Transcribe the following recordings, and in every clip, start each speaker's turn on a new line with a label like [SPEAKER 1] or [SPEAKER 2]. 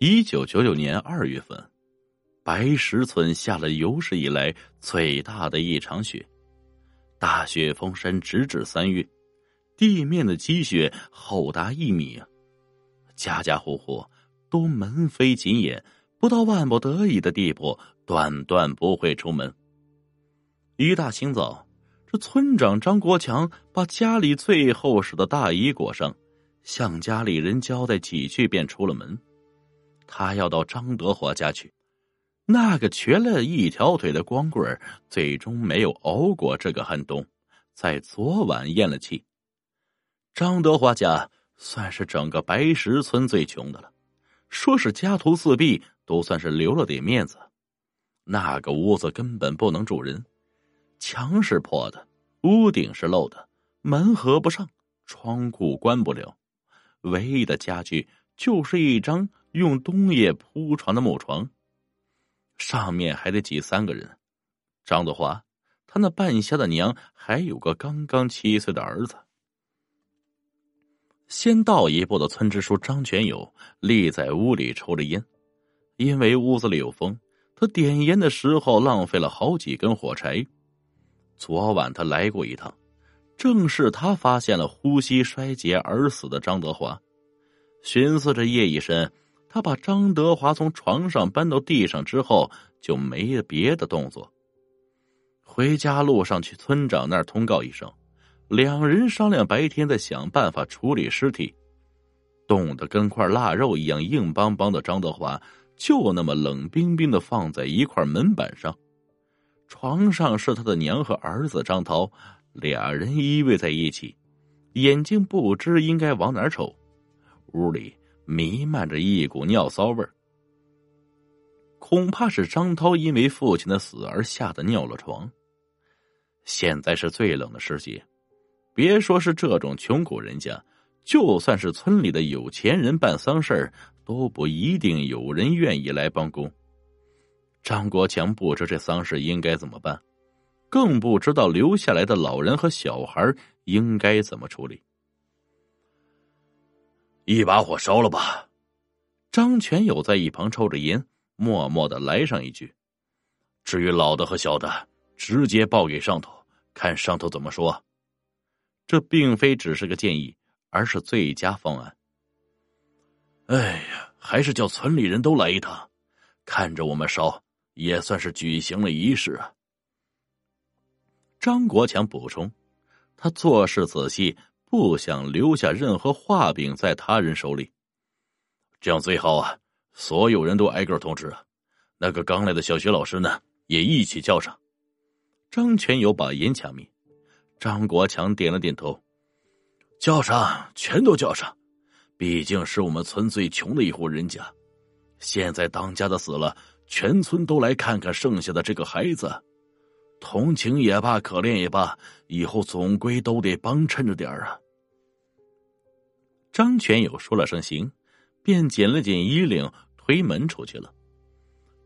[SPEAKER 1] 一九九九年二月份，白石村下了有史以来最大的一场雪，大雪封山直至三月，地面的积雪厚达一米啊！家家户户都门扉紧掩，不到万不得已的地步，断断不会出门。一大清早，这村长张国强把家里最厚实的大衣裹上，向家里人交代几句，便出了门。他要到张德华家去。那个瘸了一条腿的光棍最终没有熬过这个寒冬，在昨晚咽了气。张德华家算是整个白石村最穷的了，说是家徒四壁，都算是留了点面子。那个屋子根本不能住人，墙是破的，屋顶是漏的，门合不上，窗户关不了，唯一的家具就是一张。用冬叶铺床的木床，上面还得挤三个人。张德华，他那半瞎的娘，还有个刚刚七岁的儿子。先到一步的村支书张全友立在屋里抽着烟，因为屋子里有风，他点烟的时候浪费了好几根火柴。昨晚他来过一趟，正是他发现了呼吸衰竭而死的张德华。寻思着夜已深。他把张德华从床上搬到地上之后，就没了别的动作。回家路上去村长那儿通告一声，两人商量白天再想办法处理尸体。冻得跟块腊肉一样硬邦邦的张德华，就那么冷冰冰的放在一块门板上。床上是他的娘和儿子张涛，俩人依偎在一起，眼睛不知应该往哪瞅。屋里。弥漫着一股尿骚味儿，恐怕是张涛因为父亲的死而吓得尿了床。现在是最冷的时节，别说是这种穷苦人家，就算是村里的有钱人办丧事儿，都不一定有人愿意来帮工。张国强不知这丧事应该怎么办，更不知道留下来的老人和小孩应该怎么处理。
[SPEAKER 2] 一把火烧了吧！
[SPEAKER 1] 张全友在一旁抽着烟，默默的来上一句：“
[SPEAKER 2] 至于老的和小的，直接报给上头，看上头怎么说。”
[SPEAKER 1] 这并非只是个建议，而是最佳方案。
[SPEAKER 2] 哎呀，还是叫村里人都来一趟，看着我们烧，也算是举行了仪式啊。
[SPEAKER 1] 张国强补充：“他做事仔细。”不想留下任何画饼在他人手里，
[SPEAKER 2] 这样最好啊！所有人都挨个通知啊。那个刚来的小学老师呢，也一起叫上。
[SPEAKER 1] 张全友把烟掐灭，张国强点了点头，
[SPEAKER 2] 叫上，全都叫上。毕竟是我们村最穷的一户人家，现在当家的死了，全村都来看看剩下的这个孩子。同情也罢，可怜也罢，以后总归都得帮衬着点啊。
[SPEAKER 1] 张全友说了声“行”，便紧了紧衣领，推门出去了。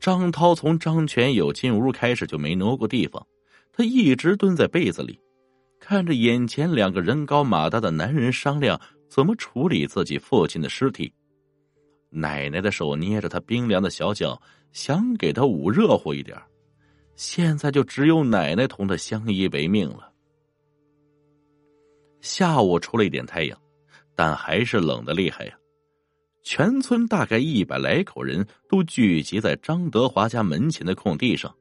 [SPEAKER 1] 张涛从张全友进屋开始就没挪过地方，他一直蹲在被子里，看着眼前两个人高马大的男人商量怎么处理自己父亲的尸体。奶奶的手捏着他冰凉的小脚，想给他捂热乎一点。现在就只有奶奶同他相依为命了。下午出了一点太阳。但还是冷的厉害呀！全村大概一百来口人都聚集在张德华家门前的空地上，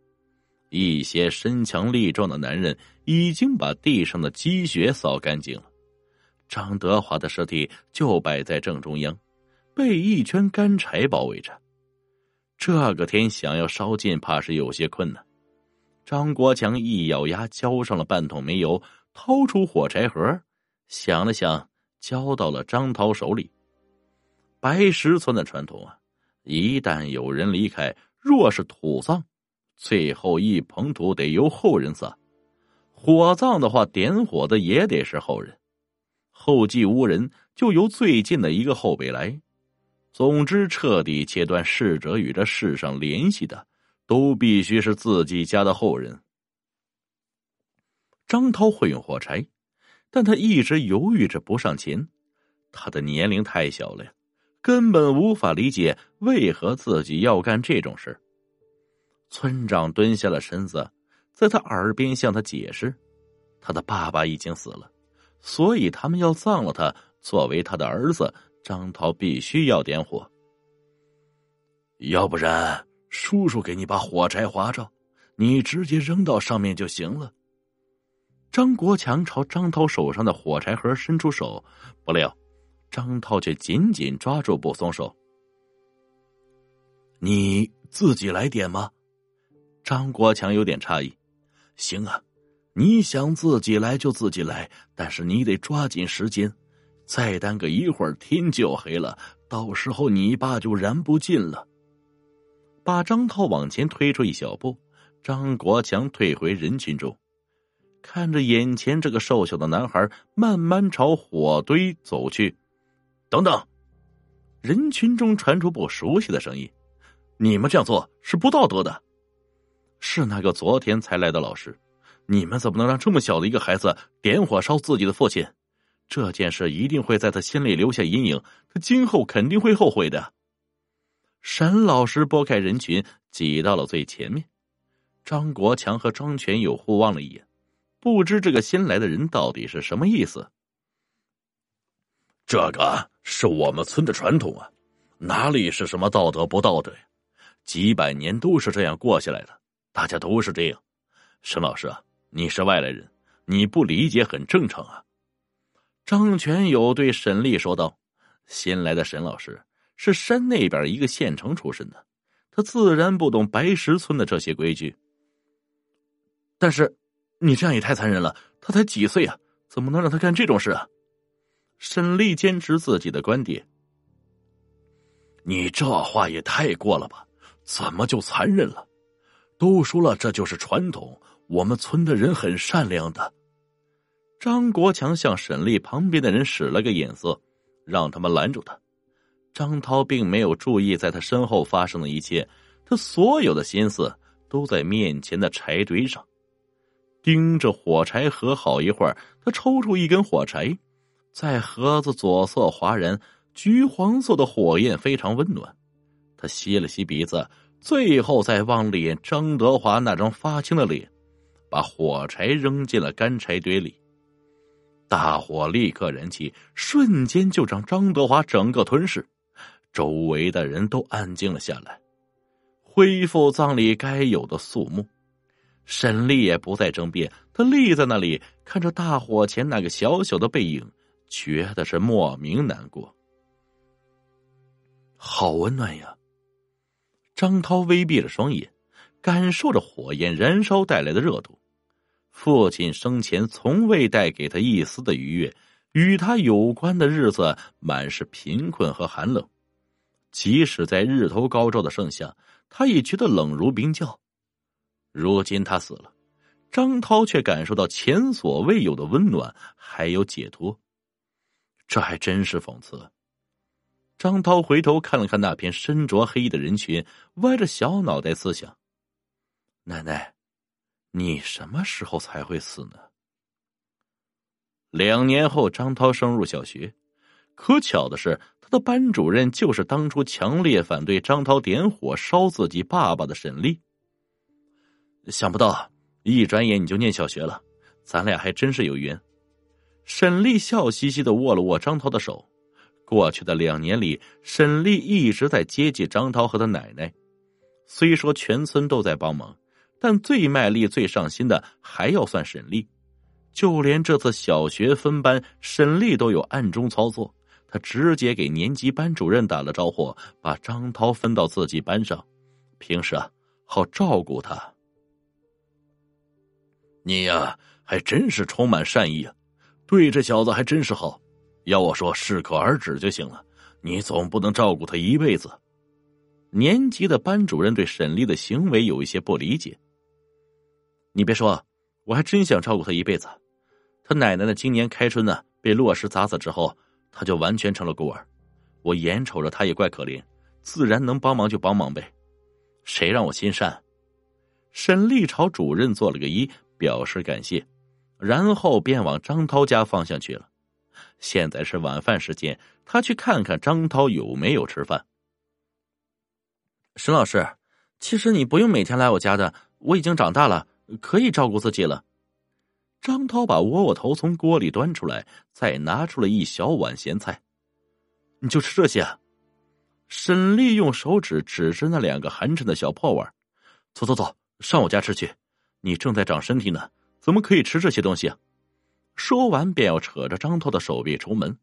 [SPEAKER 1] 一些身强力壮的男人已经把地上的积雪扫干净了。张德华的尸体就摆在正中央，被一圈干柴包围着。这个天想要烧尽，怕是有些困难。张国强一咬牙，浇上了半桶煤油，掏出火柴盒，想了想。交到了张涛手里。白石村的传统啊，一旦有人离开，若是土葬，最后一捧土得由后人撒；火葬的话，点火的也得是后人。后继无人，就由最近的一个后辈来。总之，彻底切断逝者与这世上联系的，都必须是自己家的后人。张涛会用火柴。但他一直犹豫着不上前，他的年龄太小了呀，根本无法理解为何自己要干这种事。村长蹲下了身子，在他耳边向他解释：“他的爸爸已经死了，所以他们要葬了他。作为他的儿子，张涛必须要点火。
[SPEAKER 2] 要不然，叔叔给你把火柴划着，你直接扔到上面就行了。”
[SPEAKER 1] 张国强朝张涛手上的火柴盒伸出手，不料张涛却紧紧抓住不松手。
[SPEAKER 2] 你自己来点吗？
[SPEAKER 1] 张国强有点诧异。
[SPEAKER 2] 行啊，你想自己来就自己来，但是你得抓紧时间，再耽搁一会儿天就黑了，到时候你爸就燃不尽了。
[SPEAKER 1] 把张涛往前推出一小步，张国强退回人群中。看着眼前这个瘦小的男孩慢慢朝火堆走去，
[SPEAKER 2] 等等！
[SPEAKER 1] 人群中传出不熟悉的声音：“你们这样做是不道德的。”是那个昨天才来的老师，你们怎么能让这么小的一个孩子点火烧自己的父亲？这件事一定会在他心里留下阴影，他今后肯定会后悔的。沈老师拨开人群，挤到了最前面。张国强和张全友互望了一眼。不知这个新来的人到底是什么意思？
[SPEAKER 2] 这个是我们村的传统啊，哪里是什么道德不道德呀？几百年都是这样过下来的，大家都是这样。沈老师啊，你是外来人，你不理解很正常啊。
[SPEAKER 1] 张全友对沈丽说道：“新来的沈老师是山那边一个县城出身的，他自然不懂白石村的这些规矩，但是。”你这样也太残忍了！他才几岁啊，怎么能让他干这种事啊？沈丽坚持自己的观点。
[SPEAKER 2] 你这话也太过了吧？怎么就残忍了？都说了这就是传统，我们村的人很善良的。
[SPEAKER 1] 张国强向沈丽旁边的人使了个眼色，让他们拦住他。张涛并没有注意在他身后发生的一切，他所有的心思都在面前的柴堆上。盯着火柴盒好一会儿，他抽出一根火柴，在盒子左侧划燃，橘黄色的火焰非常温暖。他吸了吸鼻子，最后再往脸张德华那张发青的脸，把火柴扔进了干柴堆里。大火立刻燃起，瞬间就将张德华整个吞噬。周围的人都安静了下来，恢复葬礼该有的肃穆。沈丽也不再争辩，他立在那里看着大火前那个小小的背影，觉得是莫名难过。
[SPEAKER 2] 好温暖呀！
[SPEAKER 1] 张涛微闭着双眼，感受着火焰燃烧带来的热度。父亲生前从未带给他一丝的愉悦，与他有关的日子满是贫困和寒冷。即使在日头高照的盛夏，他也觉得冷如冰窖。如今他死了，张涛却感受到前所未有的温暖，还有解脱。这还真是讽刺。张涛回头看了看那片身着黑衣的人群，歪着小脑袋思想：“奶奶，你什么时候才会死呢？”两年后，张涛升入小学，可巧的是，他的班主任就是当初强烈反对张涛点火烧自己爸爸的沈丽。想不到，一转眼你就念小学了，咱俩还真是有缘。沈丽笑嘻嘻的握了握张涛的手。过去的两年里，沈丽一直在接济张涛和他奶奶。虽说全村都在帮忙，但最卖力、最上心的还要算沈丽。就连这次小学分班，沈丽都有暗中操作。他直接给年级班主任打了招呼，把张涛分到自己班上，平时啊，好照顾他。
[SPEAKER 2] 你呀，还真是充满善意啊！对这小子还真是好。要我说，适可而止就行了。你总不能照顾他一辈子。
[SPEAKER 1] 年级的班主任对沈丽的行为有一些不理解。你别说，我还真想照顾他一辈子。他奶奶呢，今年开春呢被落石砸死之后，他就完全成了孤儿。我眼瞅着他也怪可怜，自然能帮忙就帮忙呗。谁让我心善？沈丽朝主任做了个揖。表示感谢，然后便往张涛家方向去了。现在是晚饭时间，他去看看张涛有没有吃饭。
[SPEAKER 3] 沈老师，其实你不用每天来我家的，我已经长大了，可以照顾自己了。
[SPEAKER 1] 张涛把窝窝头从锅里端出来，再拿出了一小碗咸菜。你就吃这些？啊沈丽用手指指着那两个寒碜的小破碗，走走走，上我家吃去。你正在长身体呢，怎么可以吃这些东西？说完，便要扯着张涛的手臂出门。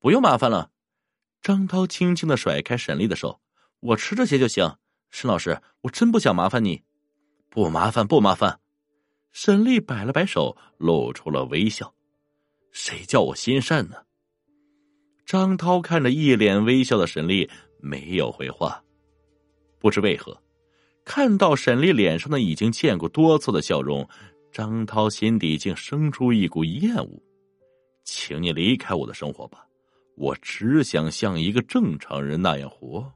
[SPEAKER 3] 不用麻烦了。张涛轻轻的甩开沈丽的手，我吃这些就行。沈老师，我真不想麻烦你。
[SPEAKER 1] 不麻烦，不麻烦。沈丽摆了摆手，露出了微笑。谁叫我心善呢？张涛看着一脸微笑的沈丽，没有回话。不知为何，看到沈丽脸上的已经见过多次的笑容，张涛心底竟生出一股厌恶。请你离开我的生活吧，我只想像一个正常人那样活。